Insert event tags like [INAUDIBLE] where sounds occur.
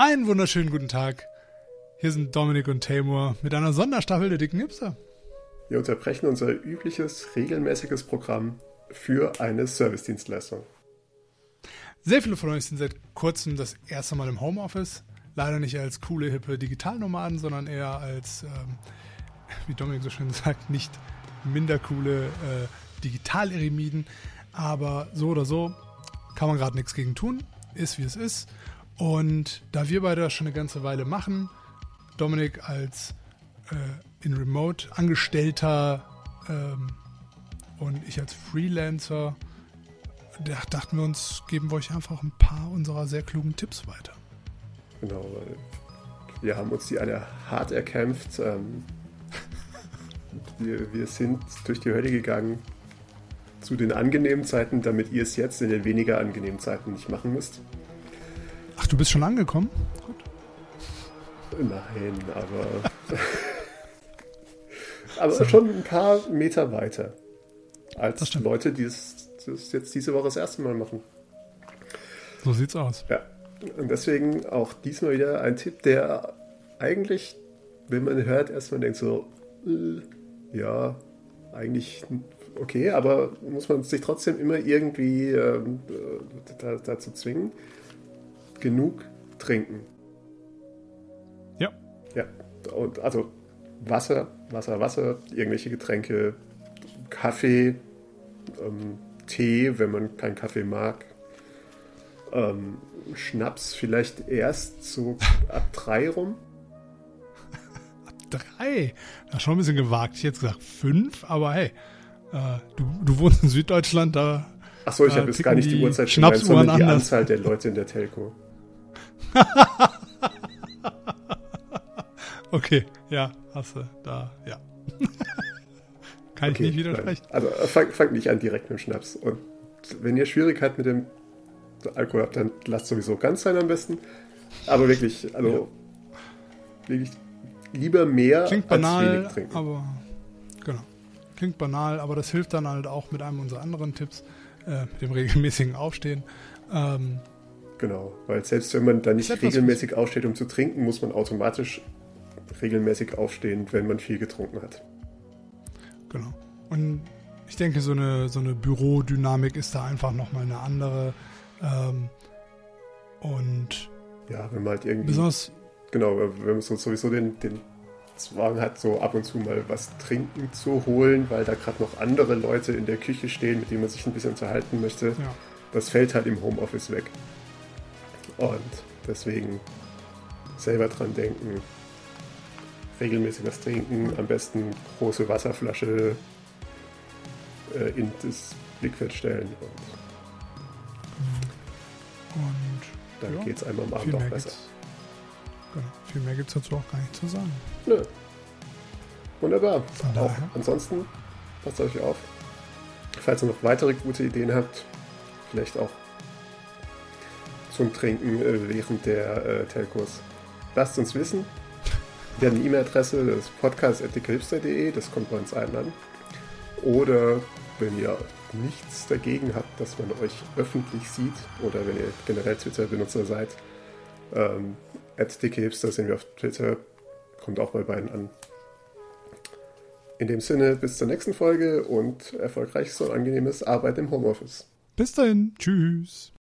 Einen wunderschönen guten Tag. Hier sind Dominik und Tamur mit einer Sonderstaffel der dicken Hipster. Wir unterbrechen unser übliches, regelmäßiges Programm für eine Servicedienstleistung. Sehr viele von euch sind seit kurzem das erste Mal im Homeoffice. Leider nicht als coole, hippe Digitalnomaden, sondern eher als, ähm, wie Dominik so schön sagt, nicht minder coole äh, Digital-Eremiden. Aber so oder so kann man gerade nichts gegen tun. Ist wie es ist. Und da wir beide das schon eine ganze Weile machen, Dominik als äh, in Remote Angestellter ähm, und ich als Freelancer, da dachten wir uns, geben wir euch einfach ein paar unserer sehr klugen Tipps weiter. Genau, weil wir haben uns die alle hart erkämpft. Ähm, wir, wir sind durch die Hölle gegangen zu den angenehmen Zeiten, damit ihr es jetzt in den weniger angenehmen Zeiten nicht machen müsst. Ach, du bist schon angekommen? Gut. Nein, aber. [LAUGHS] aber so. schon ein paar Meter weiter. Als Leute, die es jetzt diese Woche das erste Mal machen. So sieht's aus. Ja. Und deswegen auch diesmal wieder ein Tipp, der eigentlich, wenn man hört, erstmal denkt so, äh, ja, eigentlich okay, aber muss man sich trotzdem immer irgendwie äh, dazu zwingen, genug trinken. Ja. Ja, und also Wasser, Wasser, Wasser, irgendwelche Getränke, Kaffee, ähm, Tee, wenn man keinen Kaffee mag. Ähm, Schnaps vielleicht erst so ab drei rum. [LAUGHS] ab drei? Das ist schon ein bisschen gewagt. Ich hätte gesagt fünf, aber hey, äh, du, du wohnst in Süddeutschland, da. Achso, ich habe jetzt gar nicht die Uhrzeit gemeint, sondern die anders. Anzahl der Leute in der Telco. [LAUGHS] okay, ja, hast du da, ja. [LAUGHS] Kann okay, ich nicht widersprechen. Nein. Also fangt fang nicht an direkt mit dem Schnaps. Und wenn ihr Schwierigkeit mit dem Alkohol habt, dann lasst sowieso ganz sein am besten. Aber wirklich, also ja. wirklich lieber mehr Klingt banal, als wenig trinken. Aber genau. Klingt banal, aber das hilft dann halt auch mit einem unserer anderen Tipps, äh, mit dem regelmäßigen Aufstehen. Ähm, Genau, weil selbst wenn man da nicht regelmäßig aufsteht, um zu trinken, muss man automatisch regelmäßig aufstehen, wenn man viel getrunken hat. Genau. Und ich denke, so eine, so eine Bürodynamik ist da einfach nochmal eine andere. Ähm, und ja, wenn man halt irgendwie. Besonders. Genau, wenn man so, sowieso den, den Zwang hat, so ab und zu mal was trinken zu holen, weil da gerade noch andere Leute in der Küche stehen, mit denen man sich ein bisschen unterhalten möchte. Ja. Das fällt halt im Homeoffice weg. Und deswegen selber dran denken, regelmäßig was trinken, am besten große Wasserflasche äh, in das Blickfeld stellen. Und, und dann ja, geht es einem am Abend auch besser. Genau, viel mehr gibt es dazu auch gar nicht zu sagen. Nö. Wunderbar. Auch ansonsten passt euch auf. Falls ihr noch weitere gute Ideen habt, vielleicht auch zum Trinken äh, während der äh, Telcos. Lasst uns wissen. Wir haben eine E-Mail-Adresse, das ist podcast.dickhilfster.de, das kommt bei uns allen an. Oder wenn ihr nichts dagegen habt, dass man euch öffentlich sieht, oder wenn ihr generell Twitter-Benutzer seid, ähm, at dickhipster sind wir auf Twitter, kommt auch bei beiden an. In dem Sinne, bis zur nächsten Folge und erfolgreiches und angenehmes Arbeit im Homeoffice. Bis dahin, tschüss.